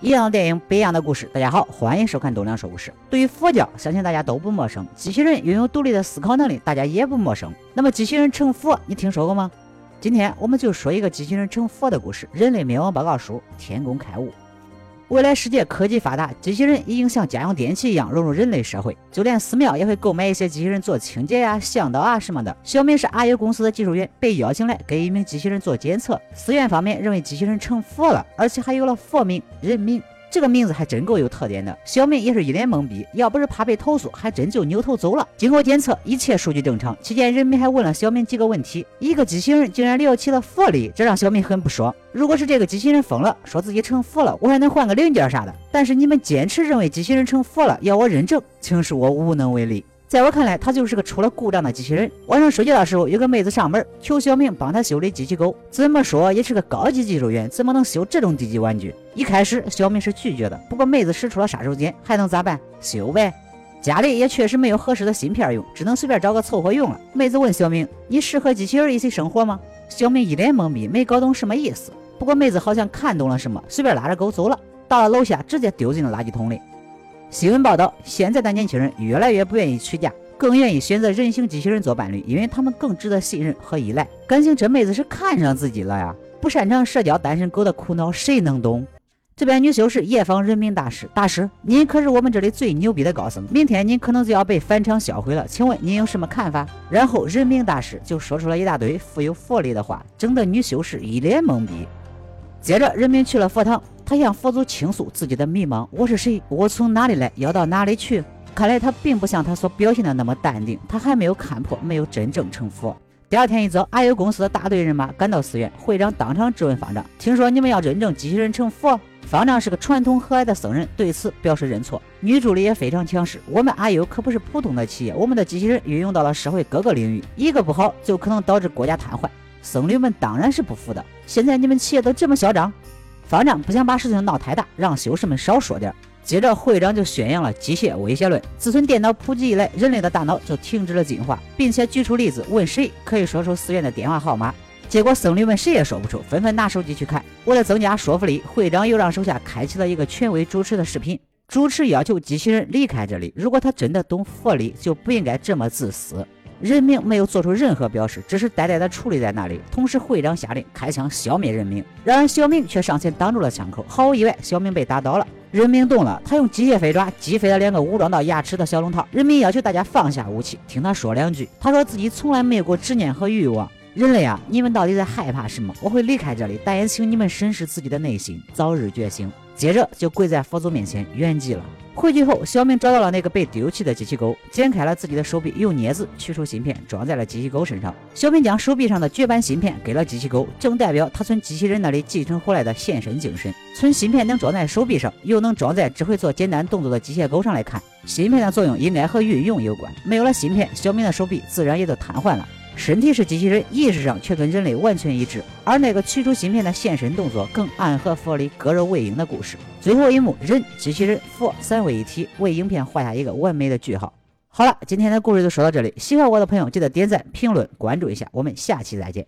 一样的电影，不一样的故事。大家好，欢迎收看东亮说故事。对于佛教，相信大家都不陌生。机器人拥有独立的思考能力，大家也不陌生。那么，机器人成佛，你听说过吗？今天我们就说一个机器人成佛的故事——人类灭亡报告书，天工开物。未来世界科技发达，机器人已经像家用电器一样融入人类社会，就连寺庙也会购买一些机器人做清洁呀、向导啊什么的。小明是阿优公司的技术员，被邀请来给一名机器人做检测。寺院方面认为机器人成佛了，而且还有了佛名、人名。这个名字还真够有特点的，小明也是一脸懵逼，要不是怕被投诉，还真就扭头走了。经过检测，一切数据正常。期间，人民还问了小明几个问题，一个机器人竟然聊起了佛理，这让小明很不爽。如果是这个机器人疯了，说自己成佛了，我还能换个零件啥的。但是你们坚持认为机器人成佛了，要我认证，请恕我无能为力。在我看来，他就是个出了故障的机器人。晚上睡觉的时候，有个妹子上门求小明帮她修理机器狗，怎么说也是个高级技术员，怎么能修这种低级玩具？一开始小明是拒绝的，不过妹子使出了杀手锏，还能咋办？修呗。家里也确实没有合适的芯片用，只能随便找个凑合用了。妹子问小明：“你适合机器人一起生活吗？”小明一脸懵逼，没搞懂什么意思。不过妹子好像看懂了什么，随便拉着狗走了。到了楼下，直接丢进了垃圾桶里。新闻报道：现在的年轻人越来越不愿意娶嫁，更愿意选择人形机器人做伴侣，因为他们更值得信任和依赖。感情这妹子是看上自己了呀！不擅长社交单身狗的苦恼，谁能懂？这边女修士夜访人民大师，大师，您可是我们这里最牛逼的高僧，明天您可能就要被返场销毁了，请问您有什么看法？然后人民大师就说出了一大堆富有佛理的话，整得女修士一脸懵逼。接着，人民去了佛堂。他向佛祖倾诉自己的迷茫：我是谁？我从哪里来？要到哪里去？看来他并不像他所表现的那么淡定，他还没有看破，没有真正成佛。第二天一早，阿优公司的大队人马赶到寺院，会长当场质问方丈：“听说你们要认证机器人成佛？”方丈是个传统和蔼的僧人，对此表示认错。女助理也非常强势：“我们阿优可不是普通的企业，我们的机器人运用到了社会各个领域，一个不好就可能导致国家瘫痪。”僧侣们当然是不服的。现在你们企业都这么嚣张？方丈不想把事情闹太大，让修士们少说点。接着，会长就宣扬了机械威胁论。自从电脑普及以来，人类的大脑就停止了进化，并且举出例子，问谁可以说出寺院的电话号码。结果僧侣们谁也说不出，纷纷拿手机去看。为了增加说服力，会长又让手下开启了一个权威主持的视频。主持要求机器人离开这里，如果他真的懂佛理，就不应该这么自私。人命没有做出任何表示，只是呆呆地矗立在那里。同时，会长下令开枪消灭人命，然而小明却上前挡住了枪口。毫无意外，小明被打倒了。人命动了，他用机械飞爪击飞了两个武装到牙齿的小龙套。人民要求大家放下武器，听他说两句。他说自己从来没有过执念和欲望。人类啊，你们到底在害怕什么？我会离开这里，但也请你们审视自己的内心，早日觉醒。接着就跪在佛祖面前圆寂了。回去后，小明找到了那个被丢弃的机器狗，剪开了自己的手臂，用镊子取出芯片，装在了机器狗身上。小明将手臂上的绝版芯片给了机器狗，正代表他从机器人那里继承回来的献身精神。从芯片能装在手臂上，又能装在只会做简单动作的机械狗上来看，芯片的作用应该和运用有关。没有了芯片，小明的手臂自然也就瘫痪了。身体是机器人，意识上却跟人类完全一致。而那个取出芯片的现身动作，更暗合佛里割肉喂鹰的故事。最后一幕，人、机器人、佛三位一体，为影片画下一个完美的句号。好了，今天的故事就说到这里。喜欢我的朋友，记得点赞、评论、关注一下。我们下期再见。